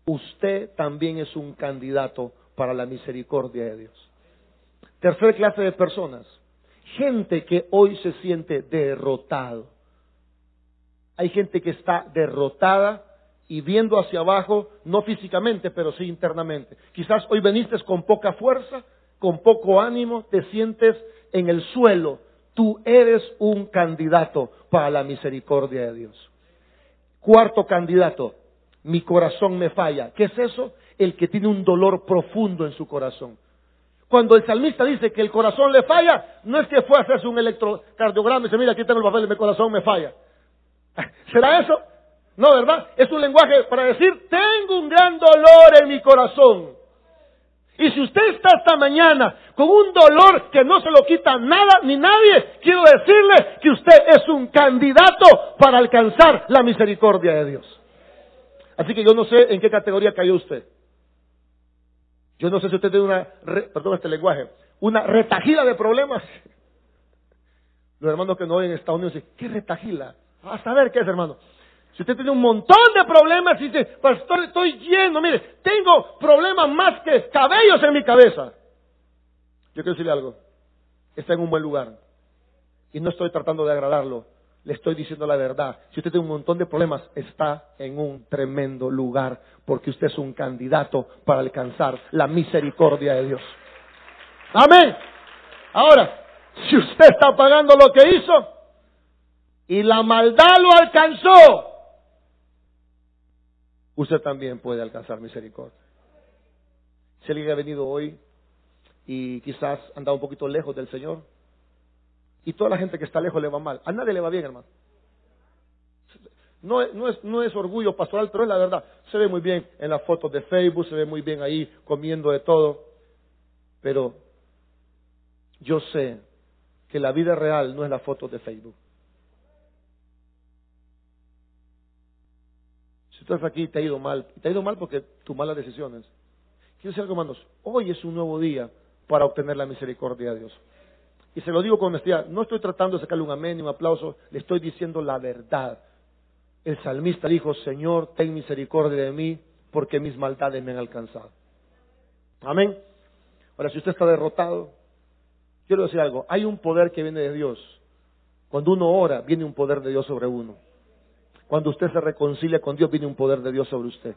usted también es un candidato para la misericordia de Dios. Tercera clase de personas, gente que hoy se siente derrotado. Hay gente que está derrotada y viendo hacia abajo, no físicamente, pero sí internamente. Quizás hoy veniste con poca fuerza, con poco ánimo, te sientes en el suelo. Tú eres un candidato para la misericordia de Dios. Cuarto candidato, mi corazón me falla. ¿Qué es eso? El que tiene un dolor profundo en su corazón. Cuando el salmista dice que el corazón le falla, no es que fue a hacerse un electrocardiograma y dice, mira, aquí tengo el papel mi corazón me falla. ¿Será eso? No, ¿verdad? Es un lenguaje para decir, tengo un gran dolor en mi corazón. Y si usted está esta mañana con un dolor que no se lo quita nada ni nadie, quiero decirle que usted es un candidato para alcanzar la misericordia de Dios. Así que yo no sé en qué categoría cayó usted. Yo no sé si usted tiene una, perdón este lenguaje, una retajila de problemas. Los hermanos que no ven en Estados Unidos dicen, ¿qué retajila? A saber qué es, hermano. Si usted tiene un montón de problemas y dice, pastor, estoy lleno, mire, tengo problemas más que cabellos en mi cabeza. Yo quiero decirle algo, está en un buen lugar. Y no estoy tratando de agradarlo, le estoy diciendo la verdad. Si usted tiene un montón de problemas, está en un tremendo lugar, porque usted es un candidato para alcanzar la misericordia de Dios. Amén. Ahora, si usted está pagando lo que hizo y la maldad lo alcanzó, usted también puede alcanzar misericordia. Si alguien ha venido hoy y quizás ha andado un poquito lejos del Señor, y toda la gente que está lejos le va mal, a nadie le va bien, hermano. No, es, no es orgullo pastoral, pero es la verdad. Se ve muy bien en las fotos de Facebook, se ve muy bien ahí comiendo de todo. Pero yo sé que la vida real no es la foto de Facebook. Si estás aquí y te ha ido mal, te ha ido mal porque tus malas decisiones. Quiero decir algo, hermanos, hoy es un nuevo día para obtener la misericordia de Dios. Y se lo digo con honestidad, no estoy tratando de sacarle un amén y un aplauso, le estoy diciendo la verdad. El salmista dijo, Señor, ten misericordia de mí, porque mis maldades me han alcanzado. Amén. Ahora, si usted está derrotado, quiero decir algo, hay un poder que viene de Dios. Cuando uno ora, viene un poder de Dios sobre uno. Cuando usted se reconcilia con Dios, viene un poder de Dios sobre usted.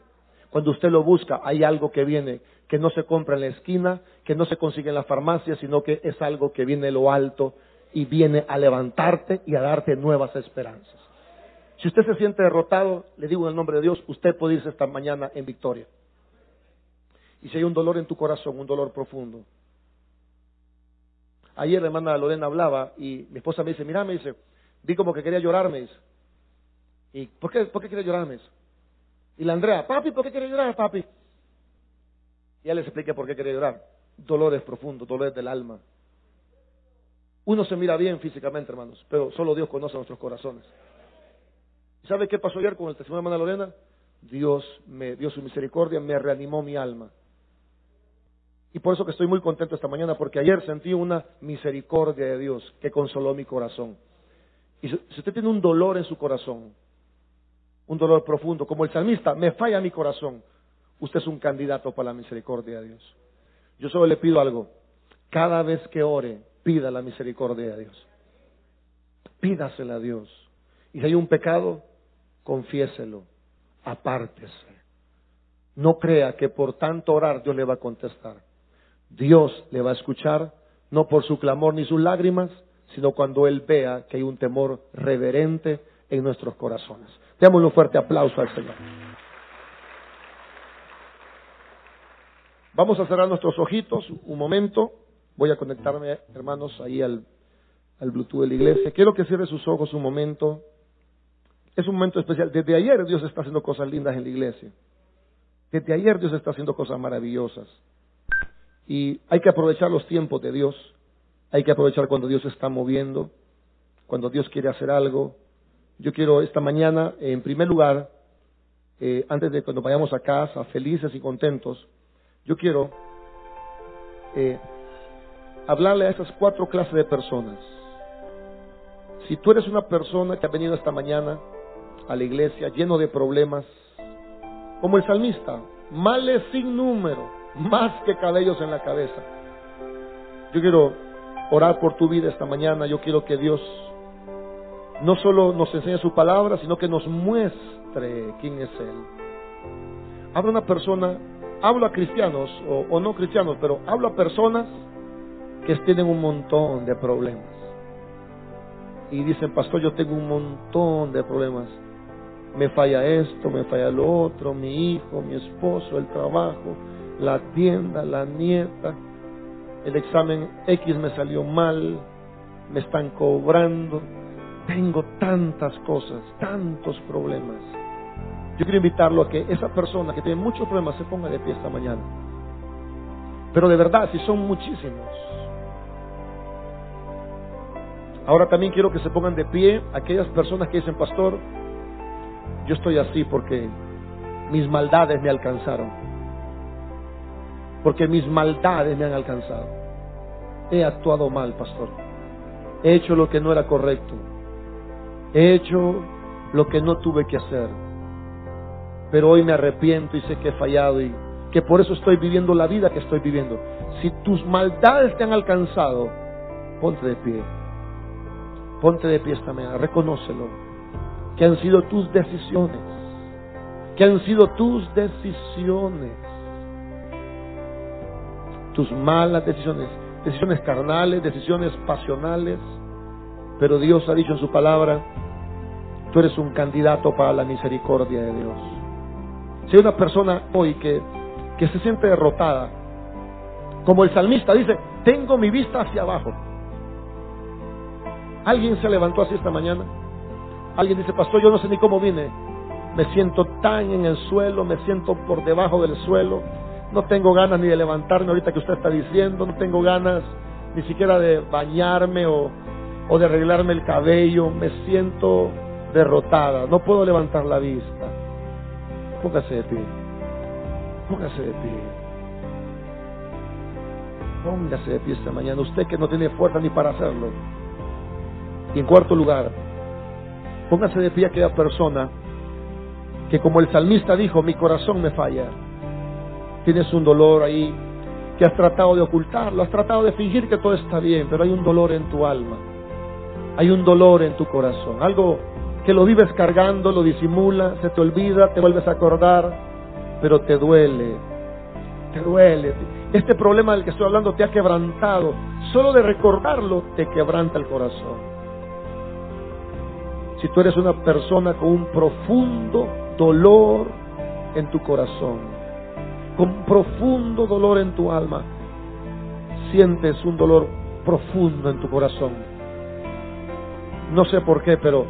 Cuando usted lo busca, hay algo que viene, que no se compra en la esquina, que no se consigue en la farmacia, sino que es algo que viene de lo alto y viene a levantarte y a darte nuevas esperanzas. Si usted se siente derrotado, le digo en el nombre de Dios, usted puede irse esta mañana en victoria. Y si hay un dolor en tu corazón, un dolor profundo. Ayer la hermana Lorena hablaba y mi esposa me dice, mira, me dice, vi como que quería llorarme. ¿Y por qué, por qué quiere llorarme? Y la Andrea, papi, ¿por qué quiere llorar, papi? Y ya les expliqué por qué quiere llorar. Dolores profundos, dolores del alma. Uno se mira bien físicamente, hermanos, pero solo Dios conoce nuestros corazones. ¿Y sabe qué pasó ayer con el testimonio de hermana Lorena? Dios me dio su misericordia, me reanimó mi alma. Y por eso que estoy muy contento esta mañana, porque ayer sentí una misericordia de Dios que consoló mi corazón. Y si usted tiene un dolor en su corazón, un dolor profundo, como el salmista, me falla mi corazón, usted es un candidato para la misericordia de Dios. Yo solo le pido algo, cada vez que ore, pida la misericordia de Dios. Pídasela a Dios. Y si hay un pecado, confiéselo, apártese. No crea que por tanto orar Dios le va a contestar. Dios le va a escuchar, no por su clamor ni sus lágrimas, sino cuando Él vea que hay un temor reverente en nuestros corazones. Démosle un fuerte aplauso al Señor. Vamos a cerrar nuestros ojitos un momento. Voy a conectarme, hermanos, ahí al, al Bluetooth de la iglesia. Quiero que cierre sus ojos un momento. Es un momento especial. Desde ayer Dios está haciendo cosas lindas en la iglesia. Desde ayer Dios está haciendo cosas maravillosas. Y hay que aprovechar los tiempos de Dios. Hay que aprovechar cuando Dios está moviendo, cuando Dios quiere hacer algo. Yo quiero esta mañana, en primer lugar, eh, antes de cuando vayamos a casa, felices y contentos, yo quiero eh, hablarle a esas cuatro clases de personas. Si tú eres una persona que ha venido esta mañana a la iglesia lleno de problemas, como el salmista, males sin número, más que cabellos en la cabeza. Yo quiero orar por tu vida esta mañana, yo quiero que Dios no solo nos enseñe su palabra, sino que nos muestre quién es Él. Habla una persona, hablo a cristianos o, no cristianos, pero hablo a personas que tienen un montón de problemas. Y dicen, pastor, yo tengo un montón de problemas. Me falla esto, me falla lo otro, mi hijo, mi esposo, el trabajo, la tienda, la nieta, el examen X me salió mal, me están cobrando, tengo tantas cosas, tantos problemas. Yo quiero invitarlo a que esa persona que tiene muchos problemas se ponga de pie esta mañana. Pero de verdad, si son muchísimos. Ahora también quiero que se pongan de pie aquellas personas que dicen, pastor, yo estoy así porque mis maldades me alcanzaron. Porque mis maldades me han alcanzado. He actuado mal, pastor. He hecho lo que no era correcto. He hecho lo que no tuve que hacer. Pero hoy me arrepiento y sé que he fallado y que por eso estoy viviendo la vida que estoy viviendo. Si tus maldades te han alcanzado, ponte de pie. Ponte de pie esta mañana, reconócelo. Que han sido tus decisiones. Que han sido tus decisiones. Tus malas decisiones. Decisiones carnales, decisiones pasionales. Pero Dios ha dicho en su palabra, tú eres un candidato para la misericordia de Dios. Si hay una persona hoy que, que se siente derrotada, como el salmista dice, tengo mi vista hacia abajo. ¿Alguien se levantó así esta mañana? Alguien dice, pastor, yo no sé ni cómo vine. Me siento tan en el suelo, me siento por debajo del suelo. No tengo ganas ni de levantarme ahorita que usted está diciendo, no tengo ganas ni siquiera de bañarme o, o de arreglarme el cabello. Me siento derrotada, no puedo levantar la vista. Póngase de pie. Póngase de pie. Póngase de pie esta mañana. Usted que no tiene fuerza ni para hacerlo. Y en cuarto lugar, póngase de pie aquella persona que como el salmista dijo, mi corazón me falla. Tienes un dolor ahí que has tratado de ocultarlo, has tratado de fingir que todo está bien, pero hay un dolor en tu alma. Hay un dolor en tu corazón. Algo que lo vives cargando, lo disimula, se te olvida, te vuelves a acordar, pero te duele. Te duele. Este problema del que estoy hablando te ha quebrantado. Solo de recordarlo te quebranta el corazón si tú eres una persona con un profundo dolor en tu corazón, con profundo dolor en tu alma, sientes un dolor profundo en tu corazón. No sé por qué, pero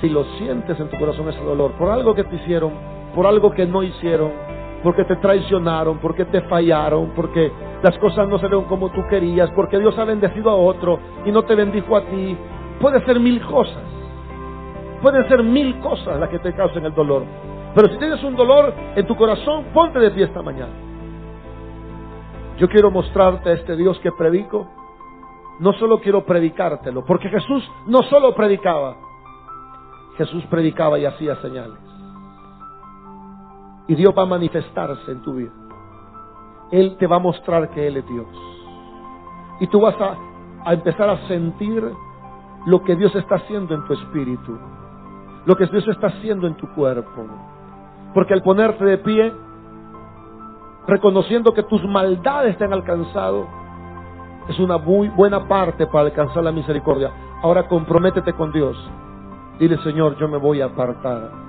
si lo sientes en tu corazón ese dolor, por algo que te hicieron, por algo que no hicieron, porque te traicionaron, porque te fallaron, porque las cosas no ven como tú querías, porque Dios ha bendecido a otro y no te bendijo a ti, puede ser mil cosas. Pueden ser mil cosas las que te causen el dolor. Pero si tienes un dolor en tu corazón, ponte de pie esta mañana. Yo quiero mostrarte a este Dios que predico. No solo quiero predicártelo, porque Jesús no solo predicaba, Jesús predicaba y hacía señales. Y Dios va a manifestarse en tu vida. Él te va a mostrar que Él es Dios. Y tú vas a, a empezar a sentir lo que Dios está haciendo en tu espíritu. Lo que Dios está haciendo en tu cuerpo. Porque al ponerte de pie, reconociendo que tus maldades te han alcanzado, es una muy buena parte para alcanzar la misericordia. Ahora comprométete con Dios. Dile, Señor, yo me voy a apartar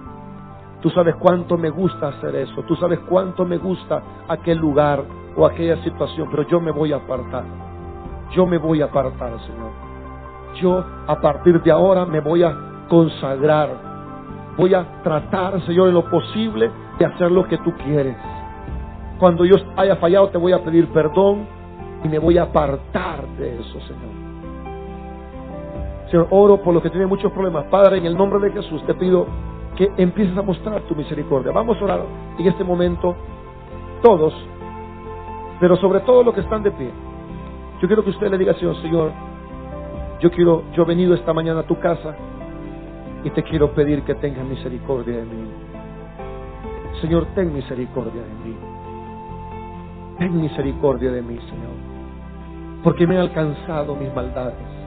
Tú sabes cuánto me gusta hacer eso. Tú sabes cuánto me gusta aquel lugar o aquella situación. Pero yo me voy a apartar. Yo me voy a apartar, Señor. Yo a partir de ahora me voy a consagrar. Voy a tratar, Señor, en lo posible de hacer lo que tú quieres. Cuando yo haya fallado te voy a pedir perdón y me voy a apartar de eso, Señor. Señor, oro por los que tienen muchos problemas. Padre, en el nombre de Jesús te pido que empieces a mostrar tu misericordia. Vamos a orar en este momento todos, pero sobre todo los que están de pie. Yo quiero que usted le diga, Señor, Señor, yo quiero, yo he venido esta mañana a tu casa y te quiero pedir que tengas misericordia de mí. Señor, ten misericordia de mí. Ten misericordia de mí, Señor. Porque me han alcanzado mis maldades.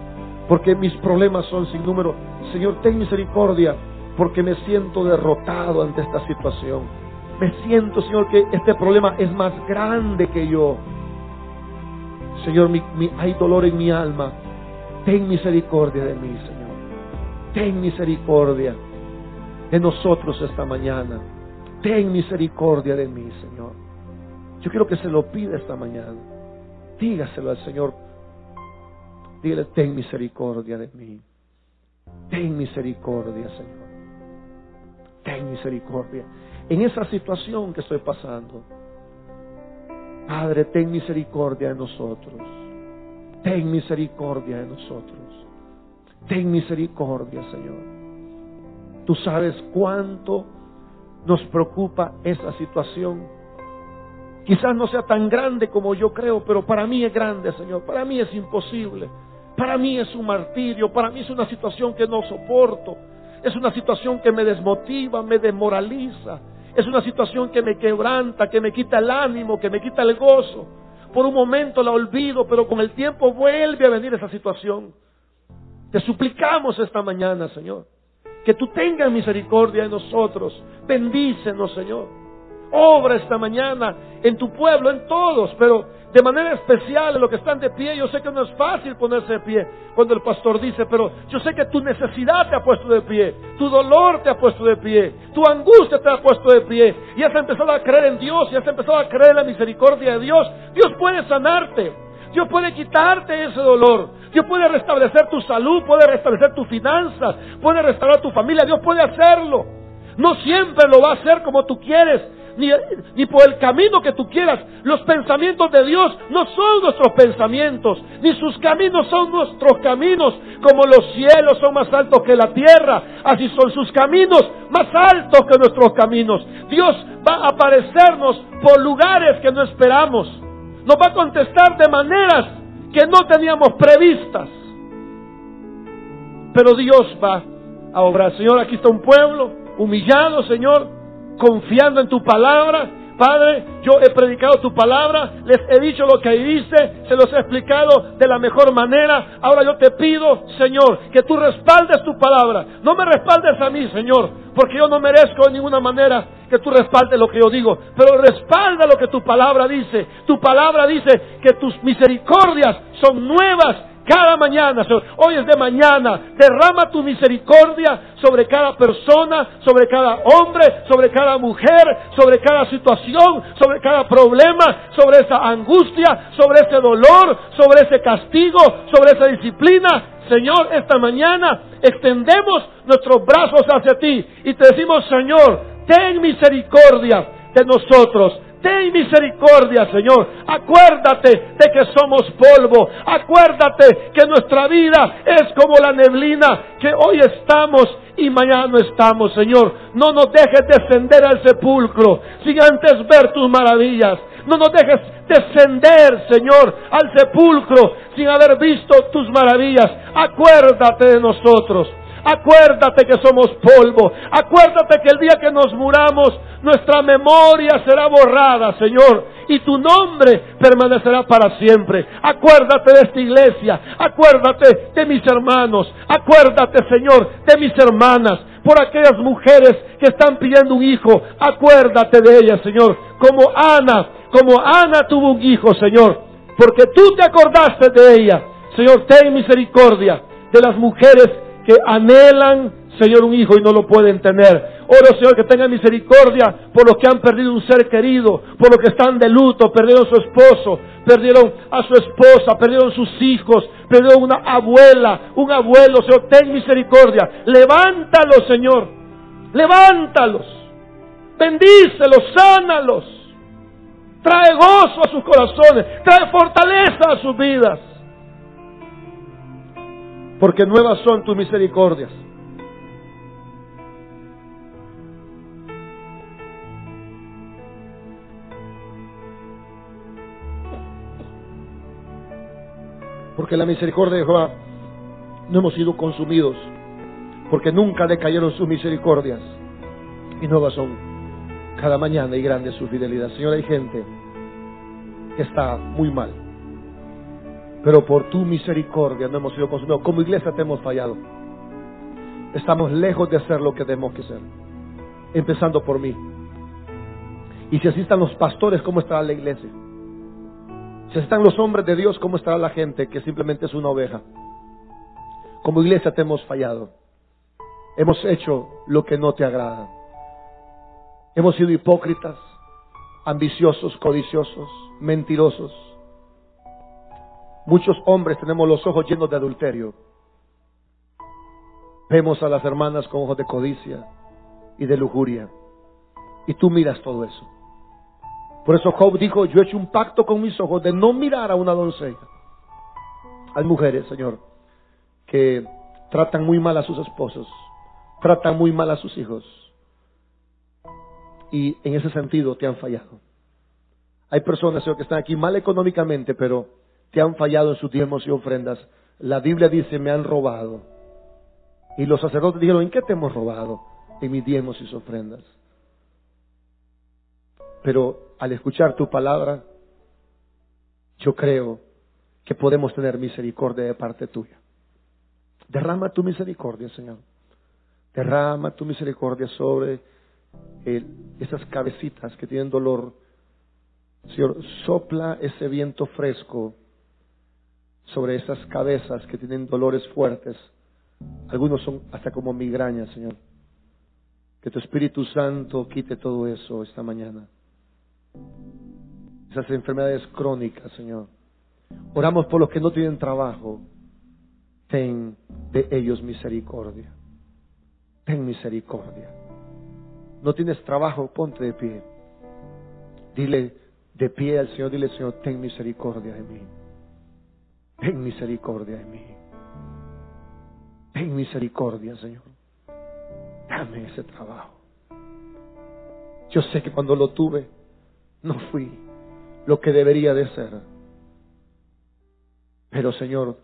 Porque mis problemas son sin número. Señor, ten misericordia porque me siento derrotado ante esta situación. Me siento, Señor, que este problema es más grande que yo. Señor, hay dolor en mi alma. Ten misericordia de mí, Señor. Ten misericordia de nosotros esta mañana. Ten misericordia de mí, Señor. Yo quiero que se lo pida esta mañana. Dígaselo al Señor. Dígale, ten misericordia de mí. Ten misericordia, Señor ten misericordia en esa situación que estoy pasando. Padre, ten misericordia de nosotros. Ten misericordia de nosotros. Ten misericordia, Señor. Tú sabes cuánto nos preocupa esa situación. Quizás no sea tan grande como yo creo, pero para mí es grande, Señor. Para mí es imposible. Para mí es un martirio. Para mí es una situación que no soporto. Es una situación que me desmotiva, me desmoraliza. Es una situación que me quebranta, que me quita el ánimo, que me quita el gozo. Por un momento la olvido, pero con el tiempo vuelve a venir esa situación. Te suplicamos esta mañana, Señor, que tú tengas misericordia de nosotros. Bendícenos, Señor obra esta mañana en tu pueblo, en todos, pero de manera especial en los que están de pie. Yo sé que no es fácil ponerse de pie cuando el pastor dice, pero yo sé que tu necesidad te ha puesto de pie, tu dolor te ha puesto de pie, tu angustia te ha puesto de pie, y has empezado a creer en Dios, y has empezado a creer en la misericordia de Dios. Dios puede sanarte. Dios puede quitarte ese dolor. Dios puede restablecer tu salud, puede restablecer tus finanzas, puede restaurar tu familia. Dios puede hacerlo. No siempre lo va a hacer como tú quieres, ni, por el camino que tú quieras. Los pensamientos de Dios no son nuestros pensamientos, ni sus caminos son nuestros caminos. Como los cielos son más altos que la tierra, así son sus caminos más altos que nuestros caminos. Dios va a aparecernos por lugares que no esperamos. Nos va a contestar de maneras que no teníamos previstas. Pero Dios va a obrar. Señor, aquí está un pueblo humillado, Señor confiando en tu palabra. Padre, yo he predicado tu palabra, les he dicho lo que ahí dice, se los he explicado de la mejor manera. Ahora yo te pido, Señor, que tú respaldes tu palabra. No me respaldes a mí, Señor, porque yo no merezco de ninguna manera que tú respaldes lo que yo digo, pero respalda lo que tu palabra dice. Tu palabra dice que tus misericordias son nuevas cada mañana, Señor. Hoy es de mañana. Derrama tu misericordia sobre cada persona, sobre cada hombre, sobre cada mujer, sobre cada situación, sobre cada problema, sobre esa angustia, sobre ese dolor, sobre ese castigo, sobre esa disciplina. Señor, esta mañana extendemos nuestros brazos hacia ti y te decimos, Señor, ten misericordia de nosotros Ten misericordia, Señor. Acuérdate de que somos polvo. Acuérdate que nuestra vida es como la neblina, que hoy estamos y mañana no estamos, Señor. No nos dejes descender al sepulcro sin antes ver tus maravillas. No nos dejes descender, Señor, al sepulcro sin haber visto tus maravillas. Acuérdate de nosotros. Acuérdate que somos polvo. Acuérdate que el día que nos muramos, nuestra memoria será borrada, Señor. Y tu nombre permanecerá para siempre. Acuérdate de esta iglesia. Acuérdate de mis hermanos. Acuérdate, Señor, de mis hermanas. Por aquellas mujeres que están pidiendo un hijo. Acuérdate de ellas, Señor. Como Ana, como Ana tuvo un hijo, Señor. Porque tú te acordaste de ella. Señor, ten misericordia de las mujeres que anhelan, Señor, un hijo y no lo pueden tener. Oro, Señor, que tenga misericordia por los que han perdido un ser querido, por los que están de luto, perdieron su esposo, perdieron a su esposa, perdieron sus hijos, perdieron una abuela, un abuelo. Señor, ten misericordia. Levántalos, Señor. Levántalos. Bendícelos, sánalos. Trae gozo a sus corazones, trae fortaleza a sus vidas porque nuevas son tus misericordias. Porque la misericordia de Jehová no hemos sido consumidos, porque nunca decayeron sus misericordias y nuevas son cada mañana y grande su fidelidad. Señor, hay gente que está muy mal pero por tu misericordia no hemos sido consumidos. Como iglesia te hemos fallado. Estamos lejos de ser lo que tenemos que ser. Empezando por mí. Y si así están los pastores, ¿cómo estará la iglesia? Si así están los hombres de Dios, ¿cómo estará la gente que simplemente es una oveja? Como iglesia te hemos fallado. Hemos hecho lo que no te agrada. Hemos sido hipócritas, ambiciosos, codiciosos, mentirosos Muchos hombres tenemos los ojos llenos de adulterio. Vemos a las hermanas con ojos de codicia y de lujuria. Y tú miras todo eso. Por eso Job dijo, yo he hecho un pacto con mis ojos de no mirar a una doncella. Hay mujeres, Señor, que tratan muy mal a sus esposos, tratan muy mal a sus hijos. Y en ese sentido te han fallado. Hay personas, Señor, que están aquí mal económicamente, pero te han fallado en sus diezmos y ofrendas. La Biblia dice, me han robado. Y los sacerdotes dijeron, ¿en qué te hemos robado? En mis diezmos y ofrendas. Pero al escuchar tu palabra, yo creo que podemos tener misericordia de parte tuya. Derrama tu misericordia, Señor. Derrama tu misericordia sobre esas cabecitas que tienen dolor. Señor, sopla ese viento fresco sobre esas cabezas que tienen dolores fuertes. Algunos son hasta como migrañas, Señor. Que tu Espíritu Santo quite todo eso esta mañana. Esas enfermedades crónicas, Señor. Oramos por los que no tienen trabajo. Ten de ellos misericordia. Ten misericordia. No tienes trabajo, ponte de pie. Dile de pie al Señor, dile Señor, ten misericordia de mí. Ten misericordia de mí. Ten misericordia, Señor. Dame ese trabajo. Yo sé que cuando lo tuve, no fui lo que debería de ser. Pero, Señor,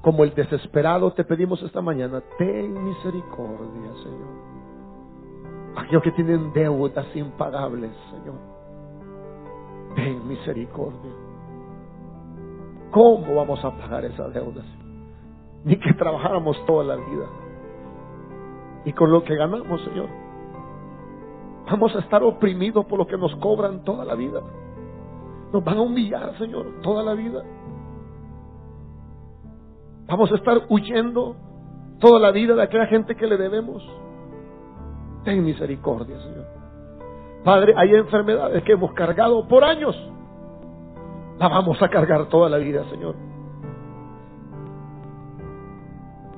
como el desesperado te pedimos esta mañana, ten misericordia, Señor. Aquellos que tienen deudas impagables, Señor. Ten misericordia. ¿Cómo vamos a pagar esas deudas? Ni que trabajáramos toda la vida. Y con lo que ganamos, Señor, vamos a estar oprimidos por lo que nos cobran toda la vida. Nos van a humillar, Señor, toda la vida. Vamos a estar huyendo toda la vida de aquella gente que le debemos. Ten misericordia, Señor. Padre, hay enfermedades que hemos cargado por años la vamos a cargar toda la vida, Señor.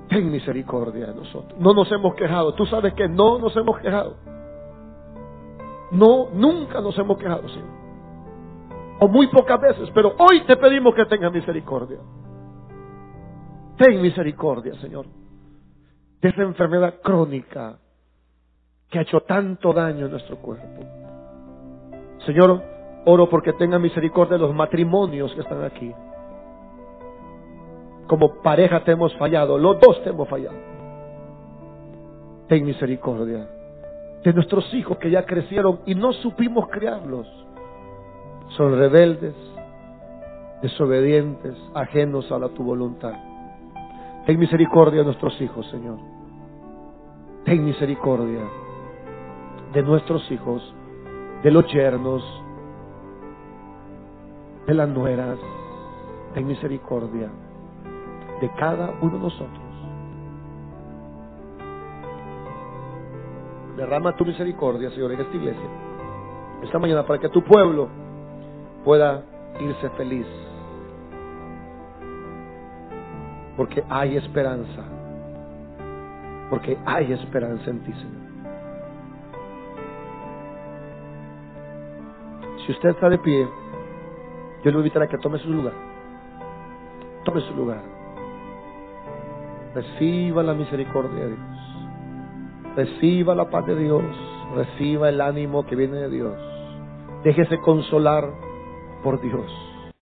Ten misericordia de nosotros. No nos hemos quejado. Tú sabes que no nos hemos quejado. No, nunca nos hemos quejado, Señor. O muy pocas veces, pero hoy te pedimos que tengas misericordia. Ten misericordia, Señor, de esa enfermedad crónica que ha hecho tanto daño en nuestro cuerpo. Señor, Oro porque tenga misericordia de los matrimonios que están aquí. Como pareja te hemos fallado, los dos te hemos fallado. Ten misericordia de nuestros hijos que ya crecieron y no supimos criarlos. Son rebeldes, desobedientes, ajenos a la tu voluntad. Ten misericordia de nuestros hijos, Señor. Ten misericordia de nuestros hijos, de los yernos, de las nueras. Ten misericordia de cada uno de nosotros. Derrama tu misericordia, Señor, en esta iglesia, esta mañana, para que tu pueblo pueda irse feliz. Porque hay esperanza. Porque hay esperanza en ti, Señor. Si usted está de pie, yo le invitaré a que tome su lugar. Tome su lugar. Reciba la misericordia de Dios. Reciba la paz de Dios. Reciba el ánimo que viene de Dios. Déjese consolar por Dios.